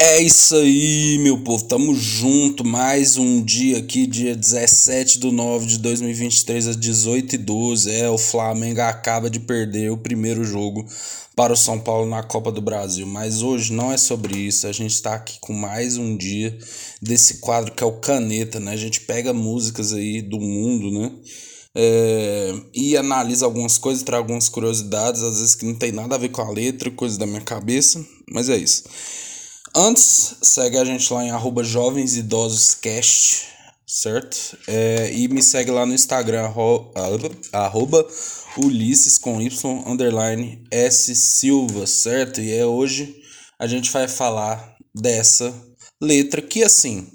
É isso aí, meu povo. Tamo junto. Mais um dia aqui, dia 17 de 9 de 2023, às 18 e 12 É, o Flamengo acaba de perder o primeiro jogo para o São Paulo na Copa do Brasil. Mas hoje não é sobre isso. A gente tá aqui com mais um dia desse quadro que é o Caneta, né? A gente pega músicas aí do mundo, né? É, e analisa algumas coisas, traz algumas curiosidades, às vezes que não tem nada a ver com a letra, coisa da minha cabeça, mas é isso. Antes, segue a gente lá em arroba Jovens Idosos Cast, certo? É, e me segue lá no Instagram, arroba Ulisses com Y, underline S Silva, certo? E é hoje a gente vai falar dessa letra que, assim,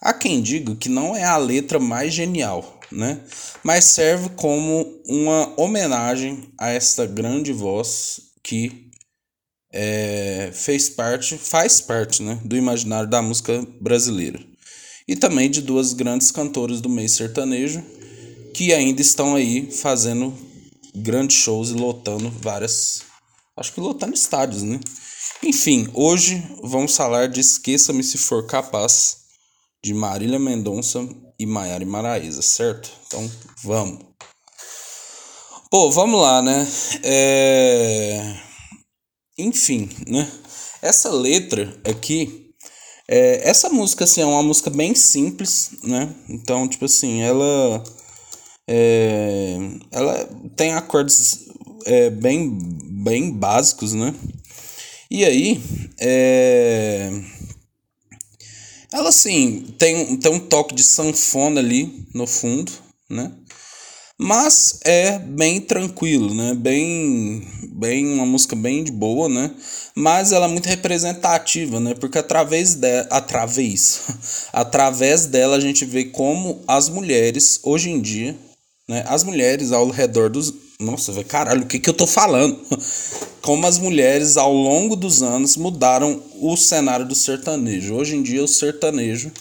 há quem diga que não é a letra mais genial, né? Mas serve como uma homenagem a esta grande voz que é, fez parte, faz parte né, do imaginário da música brasileira. E também de duas grandes cantoras do meio sertanejo que ainda estão aí fazendo grandes shows e lotando várias. Acho que lotando estádios, né? Enfim, hoje vamos falar de Esqueça-me Se For Capaz, de Marília Mendonça e Maiara Maraíza, certo? Então vamos. Pô, vamos lá, né? É enfim, né? Essa letra aqui, é, essa música assim, é uma música bem simples, né? Então, tipo assim, ela é, ela tem acordes é, bem, bem básicos, né? E aí, é, ela assim, tem, tem um toque de sanfona ali no fundo, né? Mas é bem tranquilo, né? Bem, bem uma música bem de boa, né? Mas ela é muito representativa, né? Porque através de, através, através dela a gente vê como as mulheres hoje em dia, né? As mulheres ao redor dos, nossa, velho, caralho, o que que eu tô falando? Como as mulheres ao longo dos anos mudaram o cenário do sertanejo. Hoje em dia o sertanejo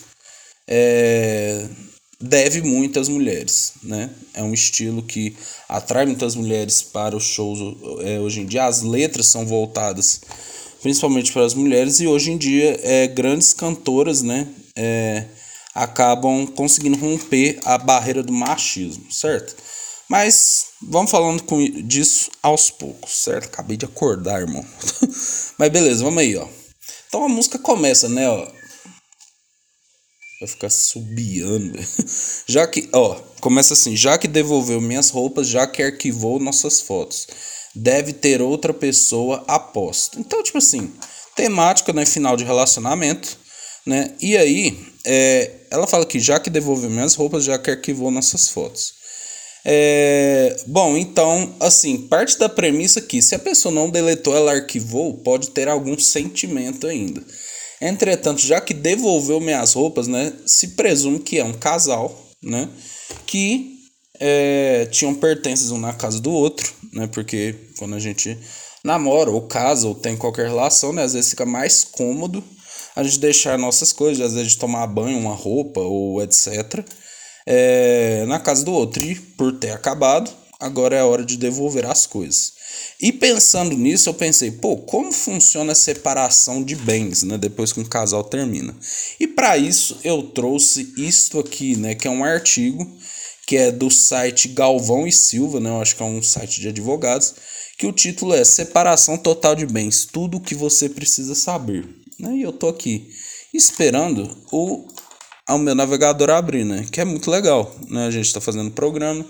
é deve muito às mulheres, né? É um estilo que atrai muitas mulheres para os shows é, hoje em dia. As letras são voltadas principalmente para as mulheres e hoje em dia é, grandes cantoras, né? É, acabam conseguindo romper a barreira do machismo, certo? Mas vamos falando com disso aos poucos, certo? Acabei de acordar, irmão. Mas beleza, vamos aí, ó. Então a música começa, né, ó Vai ficar subiando. já que, ó, começa assim: já que devolveu minhas roupas, já que arquivou nossas fotos, deve ter outra pessoa aposto. Então, tipo assim, temática, né? Final de relacionamento, né? E aí, é, ela fala que já que devolveu minhas roupas, já que arquivou nossas fotos. É, bom, então, assim, parte da premissa que se a pessoa não deletou, ela arquivou, pode ter algum sentimento ainda. Entretanto, já que devolveu minhas roupas, né, se presume que é um casal, né, que é, tinham pertences um na casa do outro, né, porque quando a gente namora ou casa ou tem qualquer relação, né, às vezes fica mais cômodo a gente deixar nossas coisas, às vezes tomar banho, uma roupa ou etc. É, na casa do outro. E por ter acabado, agora é a hora de devolver as coisas. E pensando nisso, eu pensei, pô, como funciona a separação de bens, né, depois que um casal termina? E para isso eu trouxe isto aqui, né, que é um artigo que é do site Galvão e Silva, né, eu acho que é um site de advogados, que o título é Separação Total de Bens, tudo o que você precisa saber. Né? E eu tô aqui esperando o, o meu navegador abrir, né, que é muito legal, né, a gente está fazendo o programa,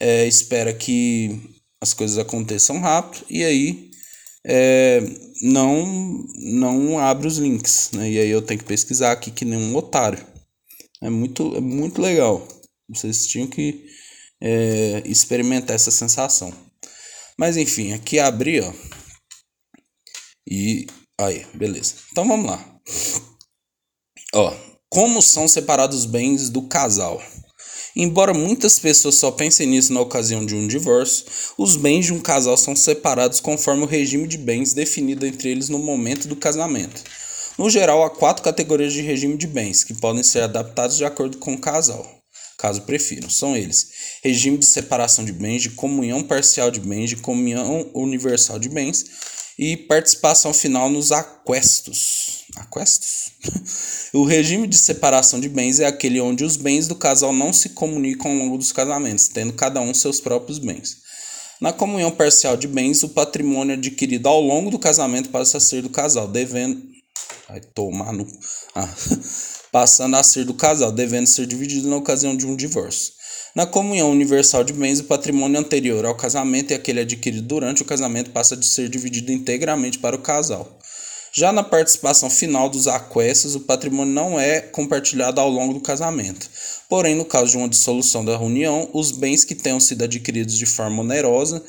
é, espera que as coisas aconteçam rápido e aí é, não não abre os links, né? E aí eu tenho que pesquisar aqui que nem um otário. É muito, é muito legal. Vocês tinham que é, experimentar essa sensação. Mas enfim, aqui abri, ó. E aí, beleza. Então vamos lá. Ó, como são separados os bens do casal? Embora muitas pessoas só pensem nisso na ocasião de um divórcio, os bens de um casal são separados conforme o regime de bens definido entre eles no momento do casamento. No geral, há quatro categorias de regime de bens que podem ser adaptados de acordo com o casal, caso prefiram. São eles: regime de separação de bens, de comunhão parcial de bens, de comunhão universal de bens e participação final nos aquestos. Aquestos. o regime de separação de bens é aquele onde os bens do casal não se comunicam ao longo dos casamentos, tendo cada um seus próprios bens. Na comunhão parcial de bens, o patrimônio adquirido ao longo do casamento passa a ser do casal, devendo. Vai tomar no. Ah. passando a ser do casal, devendo ser dividido na ocasião de um divórcio. Na comunhão universal de bens, o patrimônio anterior ao casamento e aquele adquirido durante o casamento passa a ser dividido integralmente para o casal. Já na participação final dos aquestos, o patrimônio não é compartilhado ao longo do casamento. Porém, no caso de uma dissolução da união, os bens que tenham sido adquiridos de forma onerosa,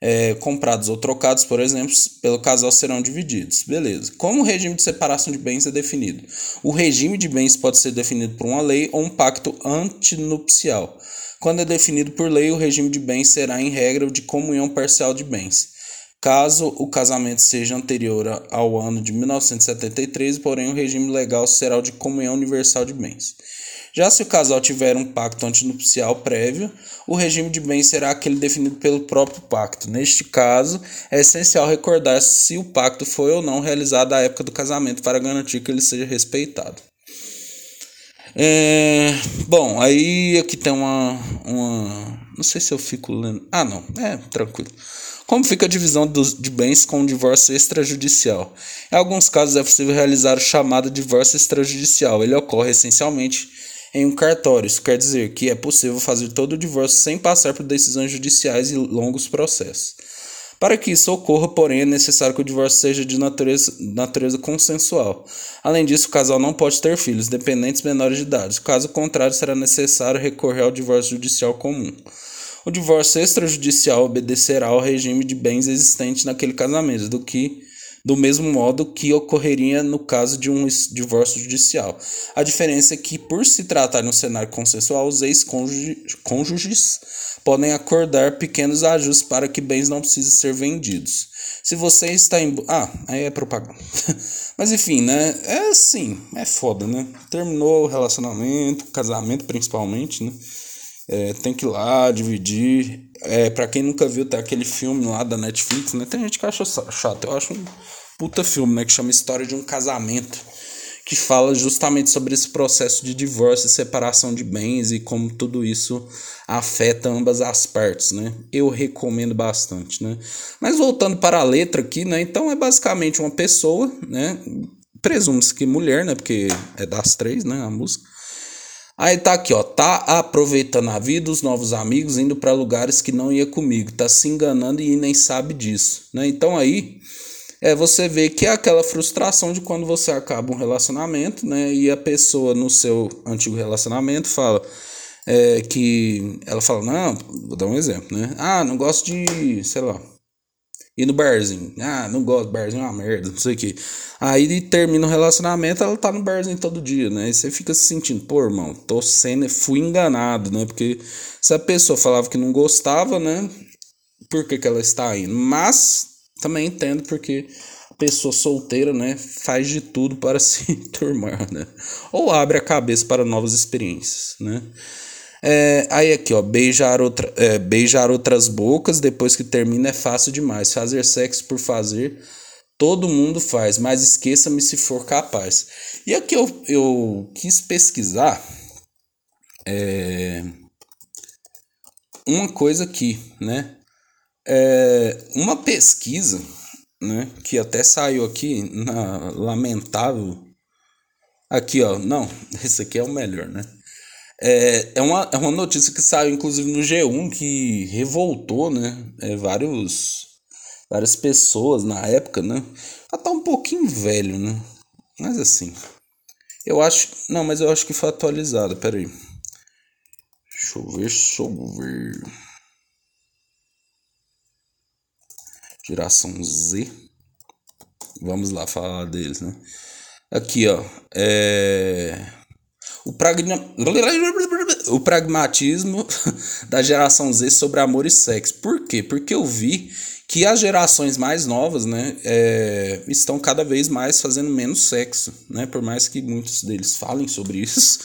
é, comprados ou trocados, por exemplo, pelo casal serão divididos. Beleza. Como o regime de separação de bens é definido? O regime de bens pode ser definido por uma lei ou um pacto antinupcial. Quando é definido por lei, o regime de bens será, em regra, de comunhão parcial de bens caso o casamento seja anterior ao ano de 1973, porém o regime legal será o de comunhão universal de bens. Já se o casal tiver um pacto antinupcial prévio, o regime de bens será aquele definido pelo próprio pacto. Neste caso, é essencial recordar se o pacto foi ou não realizado à época do casamento para garantir que ele seja respeitado. É, bom, aí aqui tem uma, uma. Não sei se eu fico lendo. Ah, não, é tranquilo. Como fica a divisão dos, de bens com o divórcio extrajudicial? Em alguns casos é possível realizar o chamado divórcio extrajudicial. Ele ocorre essencialmente em um cartório. Isso quer dizer que é possível fazer todo o divórcio sem passar por decisões judiciais e longos processos. Para que isso ocorra, porém, é necessário que o divórcio seja de natureza, natureza consensual. Além disso, o casal não pode ter filhos, dependentes menores de idade. Caso contrário, será necessário recorrer ao divórcio judicial comum. O divórcio extrajudicial obedecerá ao regime de bens existente naquele casamento, do que do mesmo modo que ocorreria no caso de um divórcio judicial. A diferença é que, por se tratar de um cenário consensual, os ex-cônjuges podem acordar pequenos ajustes para que bens não precisem ser vendidos. Se você está em. Ah, aí é propaganda. Mas enfim, né? É assim, é foda, né? Terminou o relacionamento, casamento principalmente, né? É, tem que ir lá dividir. É, pra quem nunca viu, tem aquele filme lá da Netflix, né? Tem gente que acha chato. Eu acho um puta filme, né? Que chama História de um Casamento. Que fala justamente sobre esse processo de divórcio e separação de bens e como tudo isso afeta ambas as partes, né? Eu recomendo bastante, né? Mas voltando para a letra aqui, né? Então é basicamente uma pessoa, né? Presume-se que mulher, né? Porque é das três, né? A música Aí tá aqui, ó, tá aproveitando a vida, os novos amigos, indo para lugares que não ia comigo, tá se enganando e nem sabe disso, né? Então aí é você vê que é aquela frustração de quando você acaba um relacionamento, né? E a pessoa no seu antigo relacionamento fala é, que ela fala, não, vou dar um exemplo, né? Ah, não gosto de, sei lá, ir no barzinho. Ah, não gosto, barzinho é uma merda, não sei o que. Aí termina o relacionamento, ela tá no barzinho todo dia, né? E você fica se sentindo, pô, irmão, tô sendo, fui enganado, né? Porque se a pessoa falava que não gostava, né? Por que, que ela está indo? Mas também entendo porque a pessoa solteira, né? Faz de tudo para se turmar, né? Ou abre a cabeça para novas experiências, né? É, aí aqui, ó, beijar, outra, é, beijar outras bocas depois que termina é fácil demais. Fazer sexo por fazer, todo mundo faz, mas esqueça-me se for capaz. E aqui eu, eu quis pesquisar é, uma coisa aqui, né? É, uma pesquisa, né? Que até saiu aqui na lamentável. Aqui, ó, não, esse aqui é o melhor, né? É, é, uma, é uma notícia que saiu, inclusive, no G1, que revoltou, né? É, vários, várias pessoas na época, né? Ela tá um pouquinho velho, né? Mas assim. Eu acho. Não, mas eu acho que foi atualizada. Pera aí. Deixa eu ver, deixa eu ver. Geração Z. Vamos lá falar deles, né? Aqui, ó. É. O, pragma... o pragmatismo da geração Z sobre amor e sexo. Por quê? Porque eu vi que as gerações mais novas, né, é, estão cada vez mais fazendo menos sexo, né, por mais que muitos deles falem sobre isso,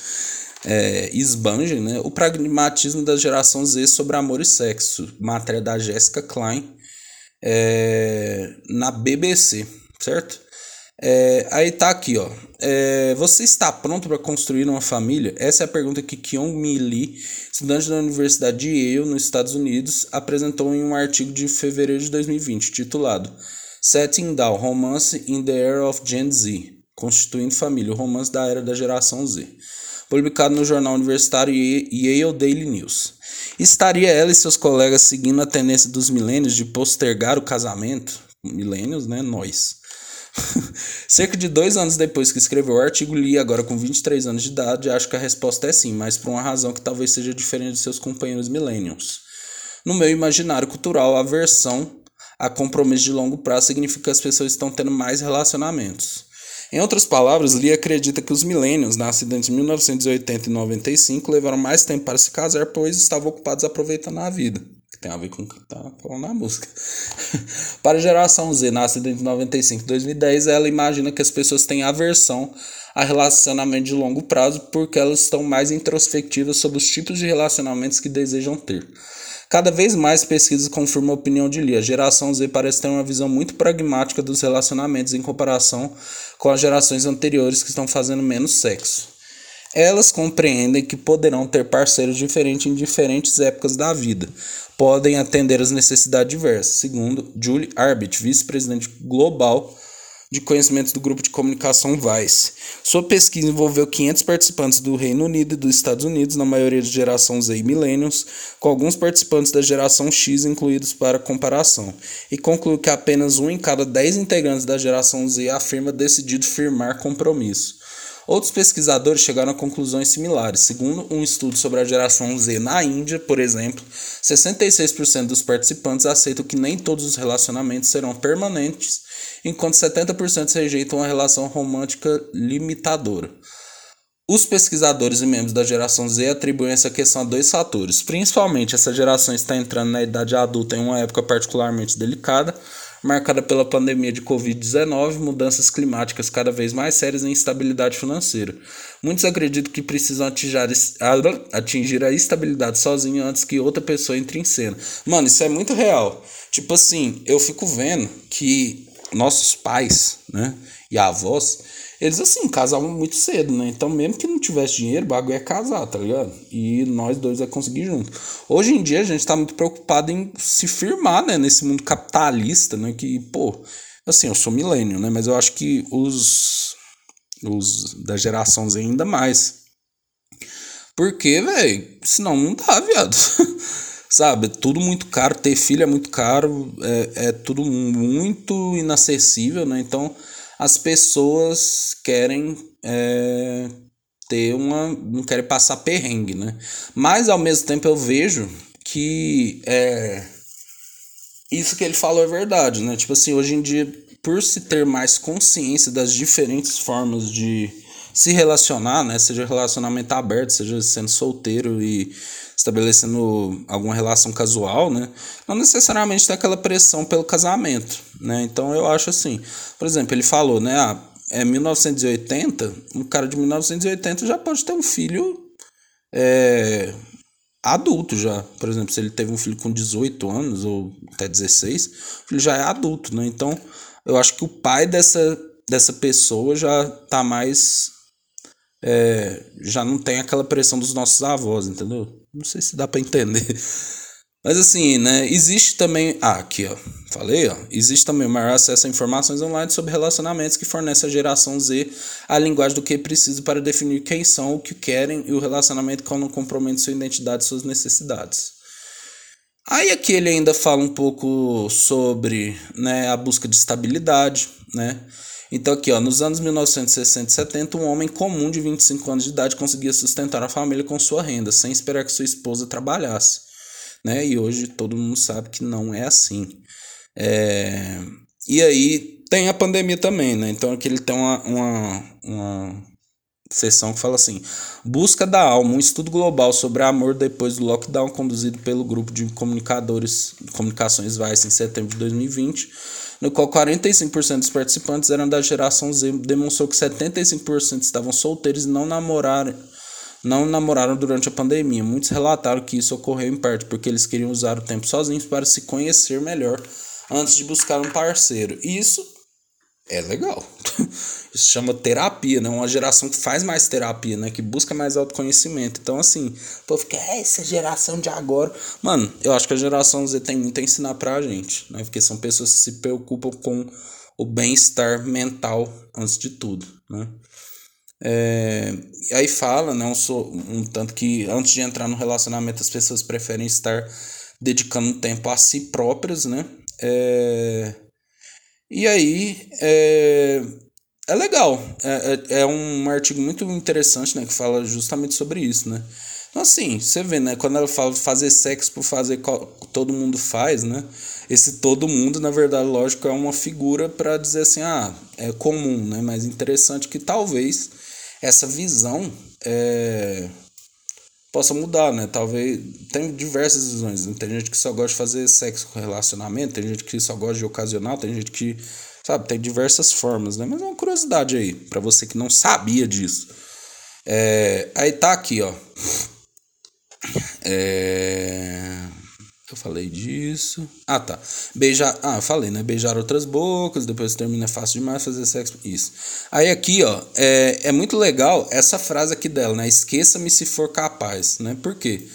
é, esbanjem, né, o pragmatismo da geração Z sobre amor e sexo, matéria da Jessica Klein é, na BBC, certo? É, aí tá aqui, ó. É, você está pronto para construir uma família? Essa é a pergunta que Kyung Mi Lee, estudante da Universidade de Yale, nos Estados Unidos, apresentou em um artigo de fevereiro de 2020, titulado Setting Down Romance in the Era of Gen Z Constituindo Família, o romance da era da geração Z, publicado no jornal universitário Yale Daily News. Estaria ela e seus colegas seguindo a tendência dos milênios de postergar o casamento? Milênios, né? Nós. Cerca de dois anos depois que escreveu o artigo, li agora com 23 anos de idade acho que a resposta é sim, mas por uma razão que talvez seja diferente de seus companheiros millennials. No meu imaginário cultural, a aversão a compromisso de longo prazo significa que as pessoas estão tendo mais relacionamentos. Em outras palavras, Lee acredita que os milênios, nascidos entre 1980 e 95, levaram mais tempo para se casar, pois estavam ocupados aproveitando a vida. Que tem a ver com o que está falando na música. para a geração Z, nascida entre 95 e 2010, ela imagina que as pessoas têm aversão a relacionamento de longo prazo porque elas estão mais introspectivas sobre os tipos de relacionamentos que desejam ter. Cada vez mais pesquisas confirmam a opinião de Lee. A geração Z parece ter uma visão muito pragmática dos relacionamentos em comparação com as gerações anteriores que estão fazendo menos sexo. Elas compreendem que poderão ter parceiros diferentes em diferentes épocas da vida. Podem atender às necessidades diversas, segundo Julie Arbit, vice-presidente global de conhecimentos do grupo de comunicação Vice. Sua pesquisa envolveu 500 participantes do Reino Unido e dos Estados Unidos, na maioria de geração Z e Millennials, com alguns participantes da geração X incluídos para comparação, e concluiu que apenas um em cada 10 integrantes da geração Z afirma decidido firmar compromisso. Outros pesquisadores chegaram a conclusões similares. Segundo um estudo sobre a geração Z na Índia, por exemplo, 66% dos participantes aceitam que nem todos os relacionamentos serão permanentes enquanto 70% rejeitam uma relação romântica limitadora. Os pesquisadores e membros da geração Z atribuem essa questão a dois fatores. Principalmente, essa geração está entrando na idade adulta em uma época particularmente delicada, marcada pela pandemia de Covid-19, mudanças climáticas cada vez mais sérias e instabilidade financeira. Muitos acreditam que precisam atingir a estabilidade sozinho antes que outra pessoa entre em cena. Mano, isso é muito real. Tipo assim, eu fico vendo que nossos pais, né, e avós, eles assim, casavam muito cedo, né? Então, mesmo que não tivesse dinheiro, o bagulho é casar, tá ligado? E nós dois é conseguir junto. Hoje em dia, a gente tá muito preocupado em se firmar, né, nesse mundo capitalista, né? Que, pô, assim, eu sou milênio, né? Mas eu acho que os, os da geração Z ainda mais. Porque, velho, senão não dá, viado. Sabe, é tudo muito caro, ter filho é muito caro, é, é tudo muito inacessível, né? Então as pessoas querem é, ter uma. não querem passar perrengue, né? Mas ao mesmo tempo eu vejo que é, isso que ele falou é verdade, né? Tipo assim, hoje em dia, por se ter mais consciência das diferentes formas de se relacionar, né? Seja relacionamento aberto, seja sendo solteiro e estabelecendo alguma relação casual, né? Não necessariamente tem aquela pressão pelo casamento, né? Então eu acho assim, por exemplo, ele falou, né? Ah, é 1980, um cara de 1980 já pode ter um filho é, adulto já. Por exemplo, se ele teve um filho com 18 anos ou até 16, o filho já é adulto, né? Então eu acho que o pai dessa, dessa pessoa já tá mais. É, já não tem aquela pressão dos nossos avós, entendeu? Não sei se dá para entender. Mas assim, né, existe também, ah, aqui, ó, falei, ó, existe também o maior acesso a informações online sobre relacionamentos que fornece a geração Z a linguagem do que precisa para definir quem são, o que querem e o relacionamento que não compromete sua identidade e suas necessidades. Aí aqui ele ainda fala um pouco sobre, né, a busca de estabilidade, né, então, aqui, ó, nos anos 1960 e 70, um homem comum de 25 anos de idade conseguia sustentar a família com sua renda, sem esperar que sua esposa trabalhasse. Né? E hoje todo mundo sabe que não é assim. É... E aí tem a pandemia também, né? Então aqui ele tem uma, uma, uma sessão que fala assim: Busca da Alma, um estudo global sobre amor depois do lockdown, conduzido pelo grupo de comunicadores, comunicações Vice em setembro de 2020 no qual 45% dos participantes eram da geração Z, demonstrou que 75% estavam solteiros e não namoraram, não namoraram durante a pandemia. Muitos relataram que isso ocorreu em parte porque eles queriam usar o tempo sozinhos para se conhecer melhor antes de buscar um parceiro. Isso é legal. Isso chama terapia, né? Uma geração que faz mais terapia, né? Que busca mais autoconhecimento. Então, assim, o povo fica, é, essa geração de agora. Mano, eu acho que a geração Z tem muito a ensinar pra gente, né? Porque são pessoas que se preocupam com o bem-estar mental antes de tudo, né? É, e aí fala, né, um, um tanto que antes de entrar no relacionamento as pessoas preferem estar dedicando tempo a si próprias, né? É, e aí é, é legal, é, é, é um artigo muito interessante, né, que fala justamente sobre isso, né? Então assim, você vê, né, quando ela fala fazer sexo por fazer todo mundo faz, né? Esse todo mundo, na verdade, lógico, é uma figura para dizer assim, ah, é comum, né? Mas interessante que talvez essa visão é, possa mudar, né? Talvez tem diversas visões. Né? Tem gente que só gosta de fazer sexo com relacionamento, tem gente que só gosta de ocasional, tem gente que, sabe, tem diversas formas, né? Mas é uma curiosidade aí para você que não sabia disso. É, aí tá aqui, ó. É eu falei disso. Ah, tá. Beijar. Ah, falei, né? Beijar outras bocas, depois termina é fácil demais fazer sexo. Isso. Aí aqui, ó, é, é muito legal essa frase aqui dela, né? Esqueça-me se for capaz, né? Por quê?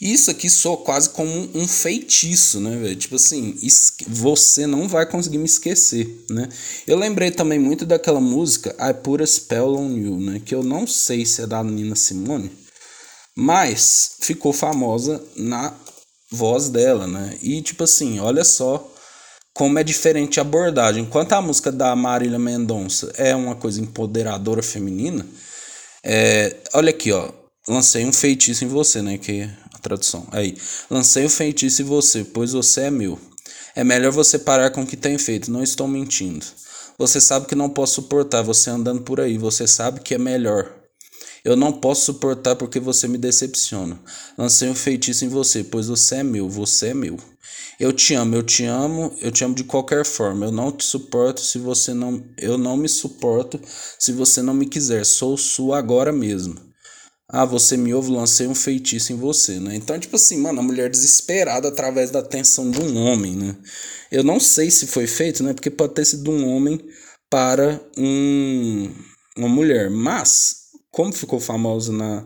Isso aqui soa quase como um, um feitiço, né, velho? Tipo assim, você não vai conseguir me esquecer, né? Eu lembrei também muito daquela música I Put a Spell on You, né? Que eu não sei se é da Nina Simone, mas ficou famosa na voz dela, né? E tipo assim, olha só como é diferente a abordagem. Enquanto a música da Marília Mendonça é uma coisa empoderadora feminina, é, olha aqui, ó, lancei um feitiço em você, né? Que é a tradução. Aí, lancei um feitiço em você, pois você é meu. É melhor você parar com o que tem feito, não estou mentindo. Você sabe que não posso suportar você andando por aí, você sabe que é melhor. Eu não posso suportar porque você me decepciona. Lancei um feitiço em você, pois você é meu, você é meu. Eu te amo, eu te amo, eu te amo de qualquer forma. Eu não te suporto se você não. Eu não me suporto se você não me quiser. Sou sua agora mesmo. Ah, você me ouve, lancei um feitiço em você, né? Então, tipo assim, mano, a mulher desesperada através da atenção de um homem, né? Eu não sei se foi feito, né? Porque pode ter sido um homem para um, uma mulher. Mas como ficou famosa na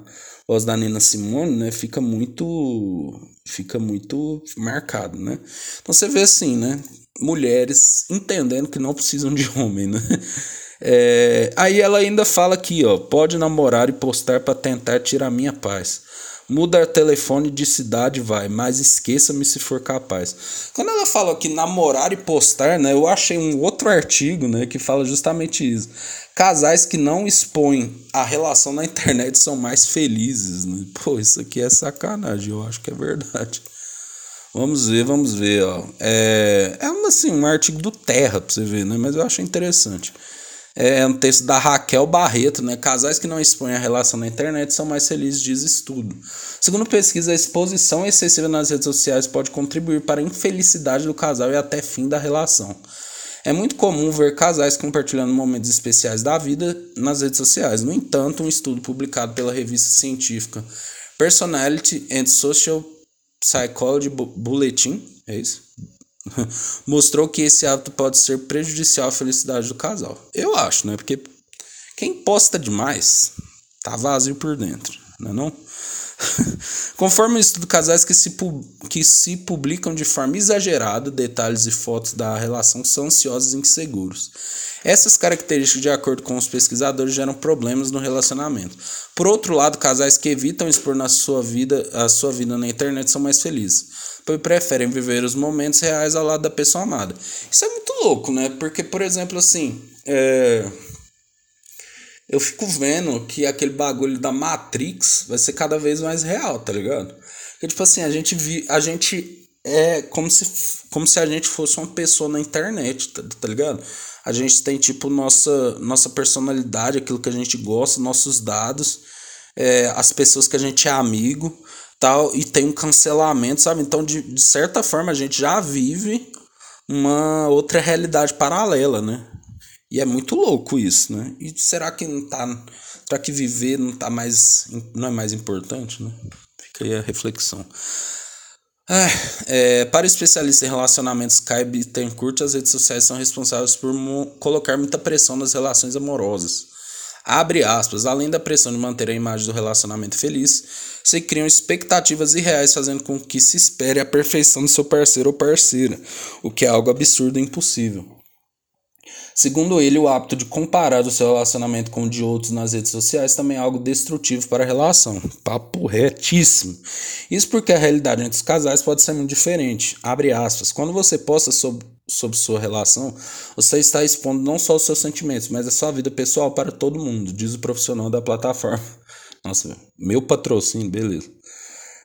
voz da Nina Simone, né, fica muito fica muito marcado, né? Então você vê assim, né, mulheres entendendo que não precisam de homem, né? É, aí ela ainda fala aqui, ó, pode namorar e postar para tentar tirar minha paz. Muda telefone de cidade, vai, mas esqueça-me se for capaz. Quando ela fala que namorar e postar, né, eu achei um outro artigo, né, que fala justamente isso. Casais que não expõem a relação na internet são mais felizes, né? Pô, isso aqui é sacanagem, eu acho que é verdade. Vamos ver, vamos ver, ó. É, é assim, um artigo do Terra pra você ver, né? Mas eu acho interessante. É um texto da Raquel Barreto, né? Casais que não expõem a relação na internet são mais felizes, diz estudo. Segundo pesquisa, a exposição excessiva nas redes sociais pode contribuir para a infelicidade do casal e até fim da relação. É muito comum ver casais compartilhando momentos especiais da vida nas redes sociais. No entanto, um estudo publicado pela revista científica Personality and Social Psychology Bulletin, é isso? mostrou que esse hábito pode ser prejudicial à felicidade do casal. Eu acho, né? Porque quem posta demais tá vazio por dentro, não é não? Conforme o estudo, casais que se, que se publicam de forma exagerada detalhes e fotos da relação são ansiosos e inseguros. Essas características, de acordo com os pesquisadores, geram problemas no relacionamento. Por outro lado, casais que evitam expor na sua vida, a sua vida na internet são mais felizes pois preferem viver os momentos reais ao lado da pessoa amada. Isso é muito louco, né? Porque, por exemplo, assim, é... eu fico vendo que aquele bagulho da Matrix vai ser cada vez mais real, tá ligado? Porque, tipo assim, a gente, vi... a gente é como se, como se a gente fosse uma pessoa na internet, tá, tá ligado? A gente tem, tipo, nossa, nossa personalidade, aquilo que a gente gosta, nossos dados, é, as pessoas que a gente é amigo tal, e tem um cancelamento, sabe? Então, de, de certa forma, a gente já vive uma outra realidade paralela, né? E é muito louco isso, né? E será que não tá. Será que viver não tá mais. não é mais importante, né? Fica aí a reflexão. É, para o especialista em relacionamentos Kai Bittencourt, as redes sociais são responsáveis por colocar muita pressão nas relações amorosas. Abre aspas, além da pressão de manter a imagem do relacionamento feliz, se criam expectativas irreais fazendo com que se espere a perfeição do seu parceiro ou parceira, o que é algo absurdo e impossível. Segundo ele, o hábito de comparar o seu relacionamento com o de outros nas redes sociais também é algo destrutivo para a relação. Papo retíssimo. Isso porque a realidade entre os casais pode ser muito diferente. Abre aspas. Quando você posta sobre, sobre sua relação, você está expondo não só os seus sentimentos, mas a sua vida pessoal para todo mundo, diz o profissional da plataforma. Nossa, meu patrocínio, beleza.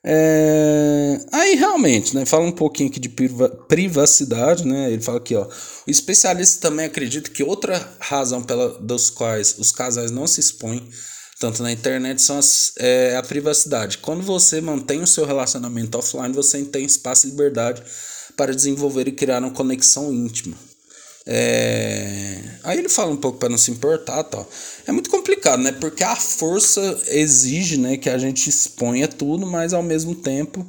É... Aí realmente, né? Fala um pouquinho aqui de privacidade, né? Ele fala aqui, ó. O especialista também acredita que outra razão pela dos quais os casais não se expõem tanto na internet são as, é, a privacidade. Quando você mantém o seu relacionamento offline, você tem espaço e liberdade para desenvolver e criar uma conexão íntima. É... Aí ele fala um pouco para não se importar tal. É muito complicado, né? Porque a força exige né, que a gente exponha tudo, mas ao mesmo tempo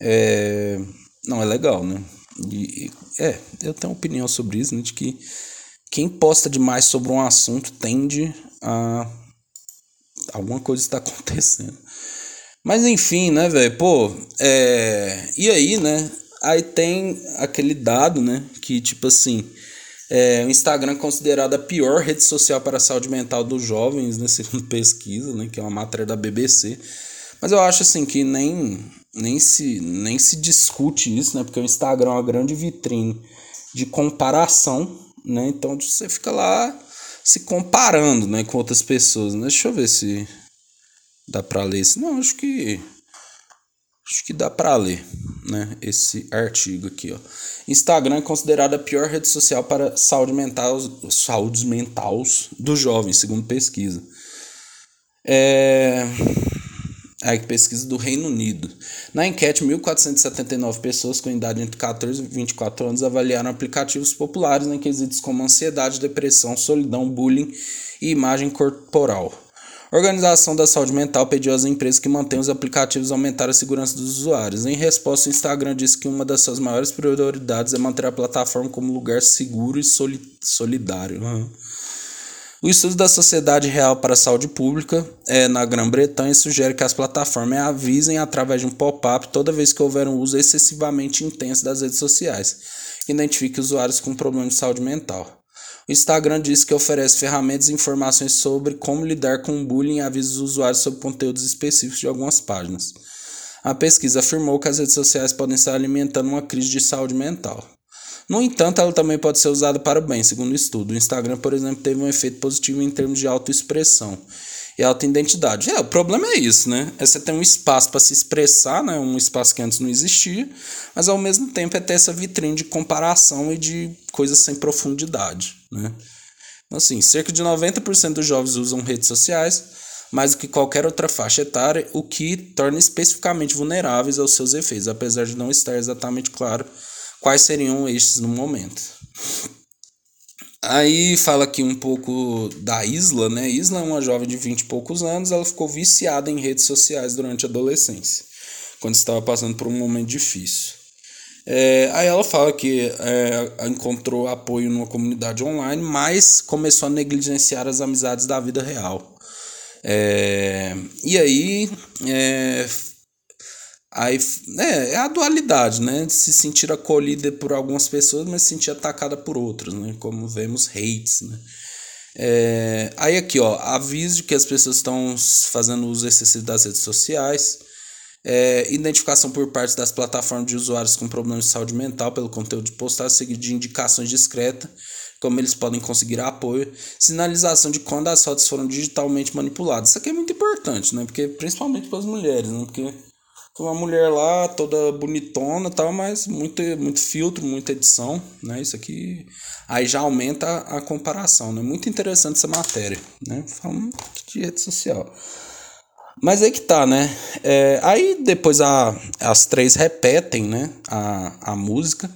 é... não é legal, né? E, é, eu tenho opinião sobre isso, né? De que quem posta demais sobre um assunto tende a. Alguma coisa está acontecendo. Mas enfim, né, velho? Pô, é... e aí, né? Aí tem aquele dado, né? Que tipo assim é, o Instagram é considerado a pior rede social para a saúde mental dos jovens, né, segundo pesquisa, né, que é uma matéria da BBC. Mas eu acho assim que nem, nem, se, nem se discute isso, né, porque o Instagram é uma grande vitrine de comparação, né, então você fica lá se comparando né, com outras pessoas. Né? Deixa eu ver se dá para ler isso. Não, acho que acho que dá para ler, né, esse artigo aqui, ó. Instagram é considerada a pior rede social para saúde mental, saúdes mentais dos jovens, segundo pesquisa. É... Aí, pesquisa do Reino Unido. Na enquete, 1.479 pessoas com idade entre 14 e 24 anos avaliaram aplicativos populares em quesitos como ansiedade, depressão, solidão, bullying e imagem corporal. A Organização da Saúde Mental pediu às empresas que mantenham os aplicativos aumentar a segurança dos usuários. Em resposta, o Instagram disse que uma das suas maiores prioridades é manter a plataforma como lugar seguro e solidário. Uhum. O estudo da Sociedade Real para a Saúde Pública é, na Grã-Bretanha sugere que as plataformas avisem através de um pop-up toda vez que houver um uso excessivamente intenso das redes sociais, que identifique usuários com problemas de saúde mental. O Instagram diz que oferece ferramentas e informações sobre como lidar com bullying e avisa os usuários sobre conteúdos específicos de algumas páginas. A pesquisa afirmou que as redes sociais podem estar alimentando uma crise de saúde mental. No entanto, ela também pode ser usada para o bem, segundo o estudo. O Instagram, por exemplo, teve um efeito positivo em termos de autoexpressão e autoidentidade. É, o problema é isso, né? É você ter um espaço para se expressar, né? Um espaço que antes não existia, mas ao mesmo tempo é ter essa vitrine de comparação e de coisas sem profundidade. Né? Então, assim, cerca de 90% dos jovens usam redes sociais, mais do que qualquer outra faixa etária, o que torna especificamente vulneráveis aos seus efeitos, apesar de não estar exatamente claro quais seriam estes no momento. Aí fala aqui um pouco da Isla, né? Isla é uma jovem de 20 e poucos anos, ela ficou viciada em redes sociais durante a adolescência, quando estava passando por um momento difícil. É, aí ela fala que é, encontrou apoio numa comunidade online, mas começou a negligenciar as amizades da vida real. É, e aí, é, aí é, é, a dualidade, né? Se sentir acolhida por algumas pessoas, mas se sentir atacada por outras, né? Como vemos hates, né? É, aí aqui, ó, aviso de que as pessoas estão fazendo uso excessivo das redes sociais é, identificação por parte das plataformas de usuários com problemas de saúde mental pelo conteúdo postado, seguido de indicações discretas, como eles podem conseguir apoio, sinalização de quando as fotos foram digitalmente manipuladas. Isso aqui é muito importante, né? Porque principalmente para as mulheres, né? Porque uma mulher lá toda bonitona tal, mas muito, muito filtro, muita edição, né? Isso aqui aí já aumenta a, comparação, né? Muito interessante essa matéria, né? Falando de rede social. Mas aí que tá, né? É, aí depois a, as três repetem, né? A, a música.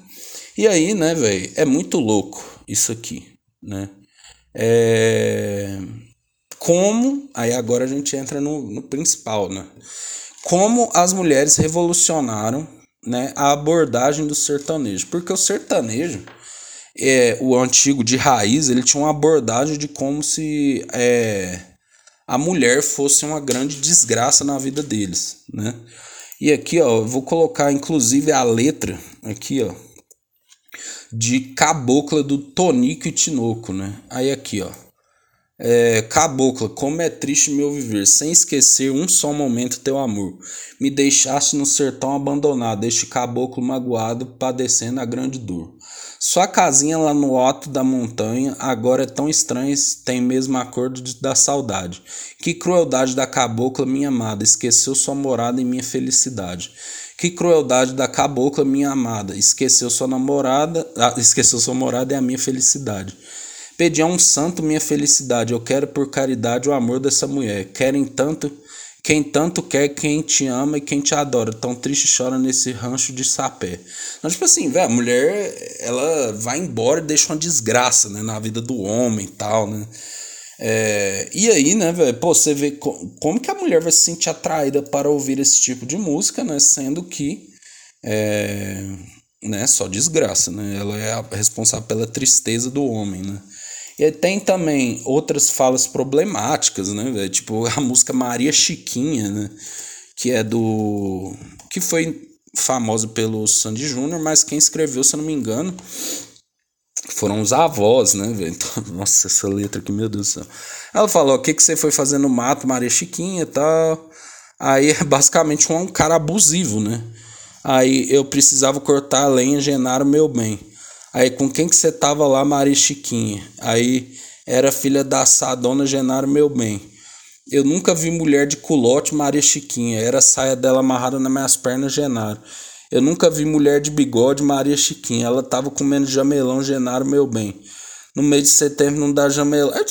E aí, né, velho? É muito louco isso aqui, né? É... Como. Aí agora a gente entra no, no principal, né? Como as mulheres revolucionaram né, a abordagem do sertanejo. Porque o sertanejo, é, o antigo de raiz, ele tinha uma abordagem de como se é, a mulher fosse uma grande desgraça na vida deles, né? E aqui, ó, eu vou colocar inclusive a letra aqui, ó, de Cabocla do Tonico e Tinoco, né? Aí aqui, ó. É, cabocla, como é triste meu viver, sem esquecer um só momento teu amor. Me deixaste no sertão abandonado, este caboclo magoado, padecendo a grande dor. Sua casinha lá no alto da montanha agora é tão estranha, tem mesmo a cor da saudade. Que crueldade da cabocla, minha amada, esqueceu sua morada e minha felicidade. Que crueldade da cabocla, minha amada, esqueceu sua namorada, ah, esqueceu sua morada e a minha felicidade. Pedi a um santo minha felicidade, eu quero por caridade o amor dessa mulher. Querem tanto, quem tanto quer quem te ama e quem te adora. Tão triste chora nesse rancho de sapé. Então, tipo assim, velho, a mulher, ela vai embora e deixa uma desgraça, né, na vida do homem e tal, né. É, e aí, né, velho, pô, você vê como que a mulher vai se sentir atraída para ouvir esse tipo de música, né, sendo que é, né, só desgraça, né, ela é responsável pela tristeza do homem, né. E tem também outras falas problemáticas, né, velho? Tipo a música Maria Chiquinha, né? Que é do. que foi famosa pelo Sandy Júnior, mas quem escreveu, se eu não me engano, foram os avós, né, velho? Então, nossa, essa letra aqui, meu Deus do céu. Ela falou: o que, que você foi fazer no mato, Maria Chiquinha e tal. Aí é basicamente um cara abusivo, né? Aí eu precisava cortar a lenha, o meu bem. Aí, com quem que você tava lá, Maria Chiquinha? Aí, era filha da Sadona Genaro Meu Bem. Eu nunca vi mulher de culote Maria Chiquinha. Era a saia dela amarrada nas minhas pernas, Genaro. Eu nunca vi mulher de bigode Maria Chiquinha. Ela tava comendo jamelão, Genaro Meu Bem. No mês de setembro não dá jamelão. É,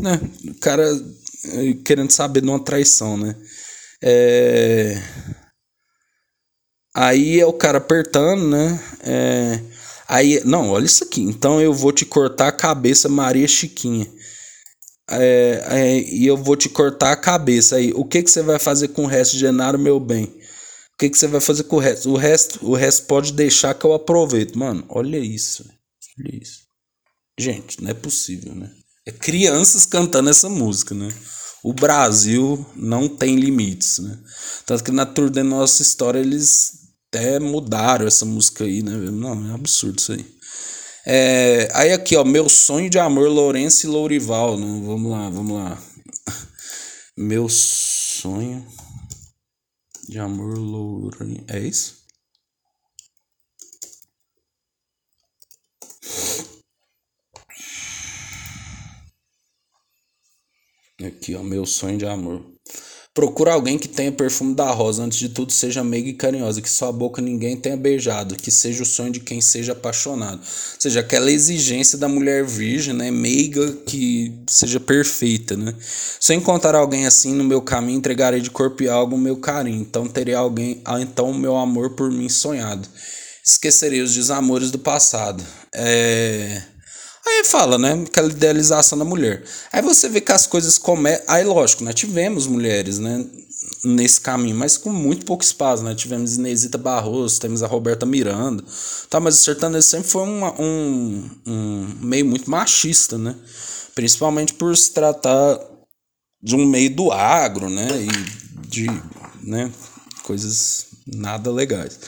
né? O cara eh, querendo saber de uma traição, né? É... Aí é o cara apertando, né? É... Aí, não, olha isso aqui. Então eu vou te cortar a cabeça, Maria Chiquinha. É, é, e eu vou te cortar a cabeça. Aí, o que, que você vai fazer com o resto, Genaro, meu bem? O que, que você vai fazer com o resto? O resto, o resto pode deixar que eu aproveito. Mano, olha isso. Olha isso. Gente, não é possível, né? É crianças cantando essa música, né? O Brasil não tem limites, né? Tanto que na tour da nossa história eles até mudaram essa música aí, né? Não, é absurdo isso aí. É, aí aqui, ó, Meu Sonho de Amor, Lourenço e Lourival. Né? Vamos lá, vamos lá. Meu Sonho de Amor, Lourenço. É isso? Aqui, ó, Meu Sonho de Amor. Procura alguém que tenha perfume da rosa, antes de tudo seja meiga e carinhosa, que sua boca ninguém tenha beijado, que seja o sonho de quem seja apaixonado. Ou seja, aquela exigência da mulher virgem, né, meiga, que seja perfeita, né? Se eu encontrar alguém assim no meu caminho, entregarei de corpo e algo o meu carinho, então terei alguém, ah, então o meu amor por mim sonhado. Esquecerei os desamores do passado. É... Aí fala, né? Aquela idealização da mulher. Aí você vê que as coisas começam. Aí, lógico, nós tivemos mulheres, né? Nesse caminho, mas com muito pouco espaço, né? Tivemos Inesita Barroso, temos a Roberta Miranda. Tá, mas o sertanejo sempre foi uma, um, um meio muito machista, né? Principalmente por se tratar de um meio do agro, né? E de né? coisas nada legais.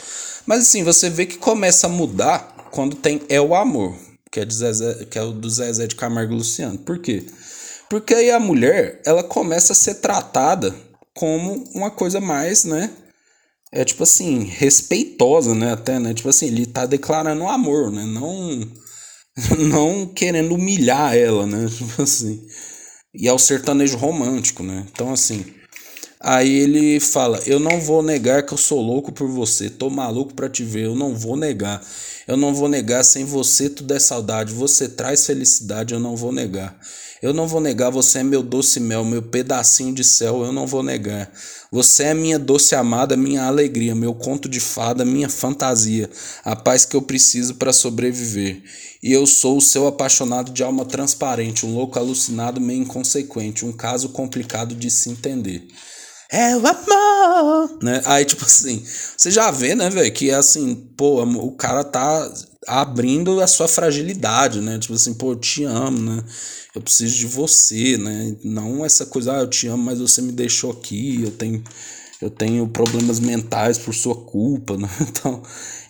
Mas assim, você vê que começa a mudar quando tem é o amor que é, de Zezé, que é o do Zezé de Camargo e Luciano. Por quê? Porque aí a mulher, ela começa a ser tratada como uma coisa mais, né? É tipo assim, respeitosa, né? Até, né? Tipo assim, ele tá declarando amor, né? Não, não querendo humilhar ela, né? Tipo assim. E é o sertanejo romântico, né? Então, assim. Aí ele fala: Eu não vou negar que eu sou louco por você, tô maluco pra te ver, eu não vou negar. Eu não vou negar, sem você tudo é saudade. Você traz felicidade, eu não vou negar. Eu não vou negar, você é meu doce mel, meu pedacinho de céu, eu não vou negar. Você é minha doce amada, minha alegria, meu conto de fada, minha fantasia, a paz que eu preciso para sobreviver. E eu sou o seu apaixonado de alma transparente, um louco alucinado meio inconsequente, um caso complicado de se entender. É o amor, né? Aí, tipo assim, você já vê, né, velho, que é assim, pô, o cara tá abrindo a sua fragilidade, né? Tipo assim, pô, eu te amo, né? Eu preciso de você, né? Não essa coisa, ah, eu te amo, mas você me deixou aqui, eu tenho eu tenho problemas mentais por sua culpa, né? Então,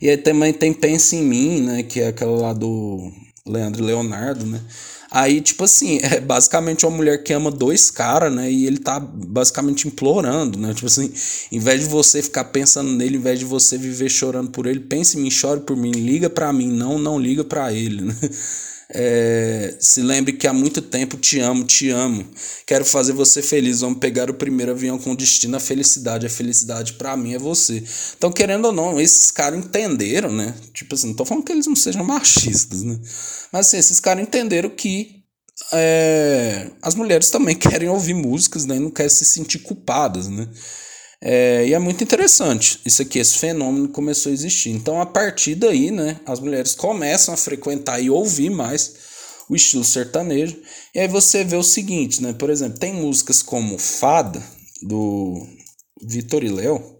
e aí também tem Pensa em Mim, né, que é aquela lá do Leandro Leonardo, né? Aí, tipo assim, é basicamente uma mulher que ama dois caras, né? E ele tá basicamente implorando, né? Tipo assim, em vez de você ficar pensando nele, em vez de você viver chorando por ele, pense em mim, chore por mim, liga pra mim, não, não liga pra ele, né? É, se lembre que há muito tempo te amo, te amo. Quero fazer você feliz. Vamos pegar o primeiro avião com destino à felicidade. A felicidade para mim é você. Então, querendo ou não, esses caras entenderam, né? Tipo assim, não tô falando que eles não sejam machistas, né? Mas assim, esses caras entenderam que é, as mulheres também querem ouvir músicas, né? E não querem se sentir culpadas, né? É, e é muito interessante isso aqui, esse fenômeno começou a existir. Então, a partir daí, né, as mulheres começam a frequentar e ouvir mais o estilo sertanejo. E aí você vê o seguinte, né? Por exemplo, tem músicas como Fada, do Vitor e Léo,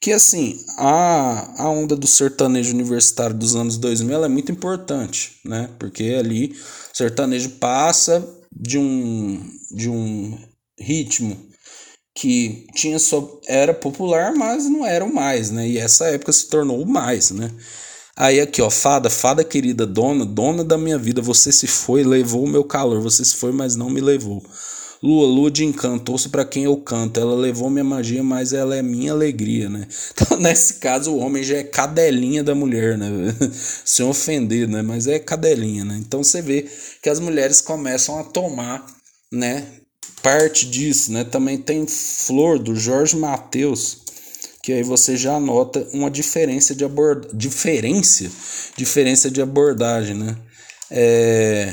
que assim, a, a onda do sertanejo universitário dos anos 2000 é muito importante, né? Porque ali o sertanejo passa de um, de um ritmo que tinha só era popular, mas não era o mais, né? E essa época se tornou o mais, né? Aí aqui, ó, fada, fada querida, dona, dona da minha vida, você se foi, levou o meu calor, você se foi, mas não me levou. Lua, lua de encanto, ouço para quem eu canto. Ela levou minha magia, mas ela é minha alegria, né? Então, nesse caso, o homem já é cadelinha da mulher, né? Sem ofender, né? Mas é cadelinha, né? Então você vê que as mulheres começam a tomar, né? Parte disso, né? Também tem Flor do Jorge Mateus, que aí você já nota uma diferença de abord... diferença, diferença de abordagem, né? É...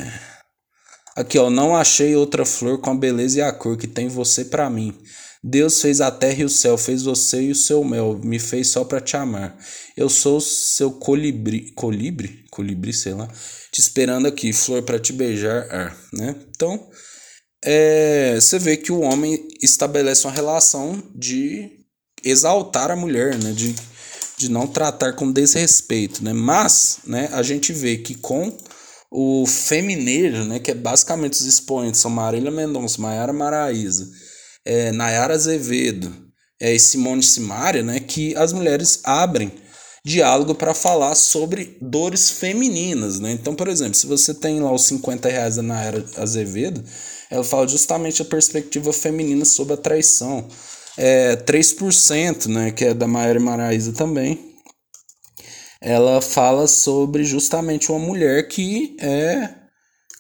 Aqui, ó, não achei outra flor com a beleza e a cor que tem você para mim. Deus fez a terra e o céu, fez você e o seu mel, me fez só para te amar. Eu sou seu colibri, colibri, colibri, sei lá, te esperando aqui, flor para te beijar, ar, né? Então, é, você vê que o homem estabelece uma relação de exaltar a mulher, né? De, de não tratar com desrespeito, né? Mas, né, a gente vê que com o feminejo, né, que é basicamente os expoentes, são Marília Mendonça, Maiara Maraíza, é, Nayara Azevedo é, e Simone Simaria, né, que as mulheres abrem diálogo para falar sobre dores femininas, né? Então, por exemplo, se você tem lá os 50 reais da Nayara Azevedo, ela fala justamente a perspectiva feminina sobre a traição. É, 3%, né, que é da Maíra Maraíza também, ela fala sobre justamente uma mulher que é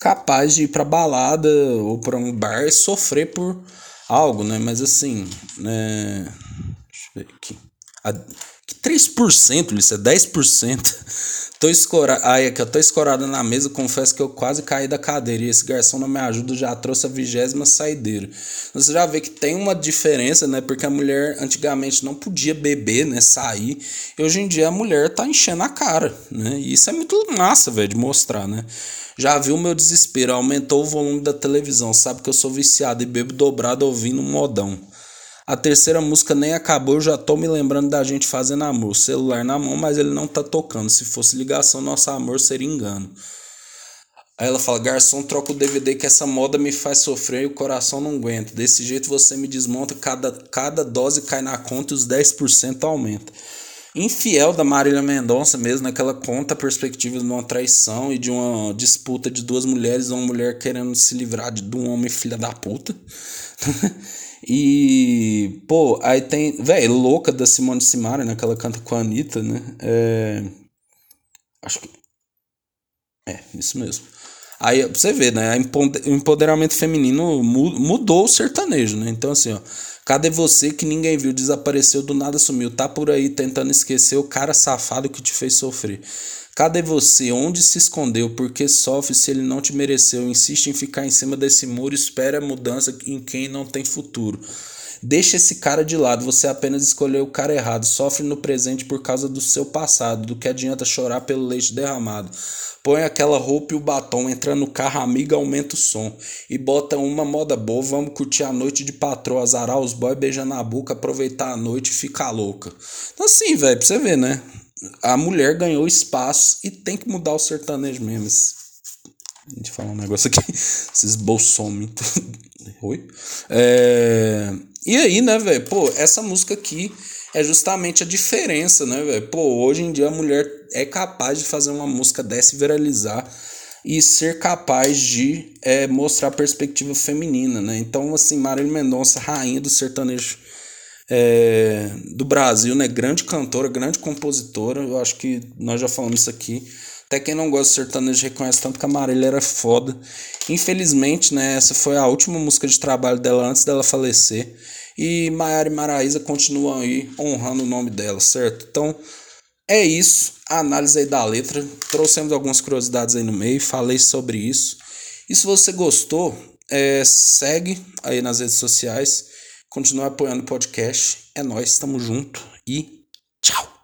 capaz de ir para balada ou para um bar e sofrer por algo, né? Mas assim, né? Deixa eu ver aqui. A, que 3%, isso é 10%. Tô escorado. Ai, aqui, eu tô escorado na mesa. Confesso que eu quase caí da cadeira. E esse garçom não me ajuda, já trouxe a vigésima saideira. Você já vê que tem uma diferença, né? Porque a mulher antigamente não podia beber, né? Sair. E hoje em dia a mulher tá enchendo a cara, né? E isso é muito massa, velho, de mostrar, né? Já viu o meu desespero, aumentou o volume da televisão. Sabe que eu sou viciado e bebo dobrado ouvindo um modão. A terceira música nem acabou, eu já tô me lembrando da gente fazendo amor. Celular na mão, mas ele não tá tocando. Se fosse ligação, nosso amor seria engano. Aí ela fala: Garçom, troca o DVD que essa moda me faz sofrer e o coração não aguenta. Desse jeito você me desmonta, cada, cada dose cai na conta e os 10% aumenta. Infiel da Marília Mendonça mesmo, naquela conta a perspectiva de uma traição e de uma disputa de duas mulheres, uma mulher querendo se livrar de, de um homem filha da puta. E, pô, aí tem, velho, Louca da Simone Simara, né? Que ela canta com a Anitta, né? É, acho que. É, isso mesmo. Aí você vê, né? O empoderamento feminino mudou o sertanejo, né? Então, assim, ó. Cadê você que ninguém viu? Desapareceu, do nada sumiu. Tá por aí tentando esquecer o cara safado que te fez sofrer. Cadê você? Onde se escondeu? Por que sofre se ele não te mereceu? Insiste em ficar em cima desse muro, espera a mudança em quem não tem futuro. Deixa esse cara de lado, você apenas escolheu o cara errado. Sofre no presente por causa do seu passado. Do que adianta chorar pelo leite derramado. Põe aquela roupa e o batom, entra no carro, amiga, aumenta o som. E bota uma moda boa, vamos curtir a noite de patroa, azarar os boys, beijar na boca, aproveitar a noite e ficar louca. Então assim, velho, pra você ver, né? A mulher ganhou espaço e tem que mudar o sertanejo mesmo. A gente fala um negócio aqui, esses bolsomem. Oi? É... E aí, né, velho? Pô, essa música aqui é justamente a diferença, né, velho? Pô, hoje em dia a mulher é capaz de fazer uma música dessa e viralizar e ser capaz de é, mostrar a perspectiva feminina, né? Então, assim, Marília Mendonça, rainha do sertanejo é, do Brasil, né? Grande cantora, grande compositora, eu acho que nós já falamos isso aqui. Até quem não gosta de sertanejo reconhece tanto que a Marília era foda. Infelizmente, né, essa foi a última música de trabalho dela antes dela falecer. E Maiara e Maraísa continuam aí honrando o nome dela, certo? Então, é isso. A análise aí da letra. Trouxemos algumas curiosidades aí no meio, falei sobre isso. E se você gostou, é, segue aí nas redes sociais. Continue apoiando o podcast. É nós, estamos junto e tchau!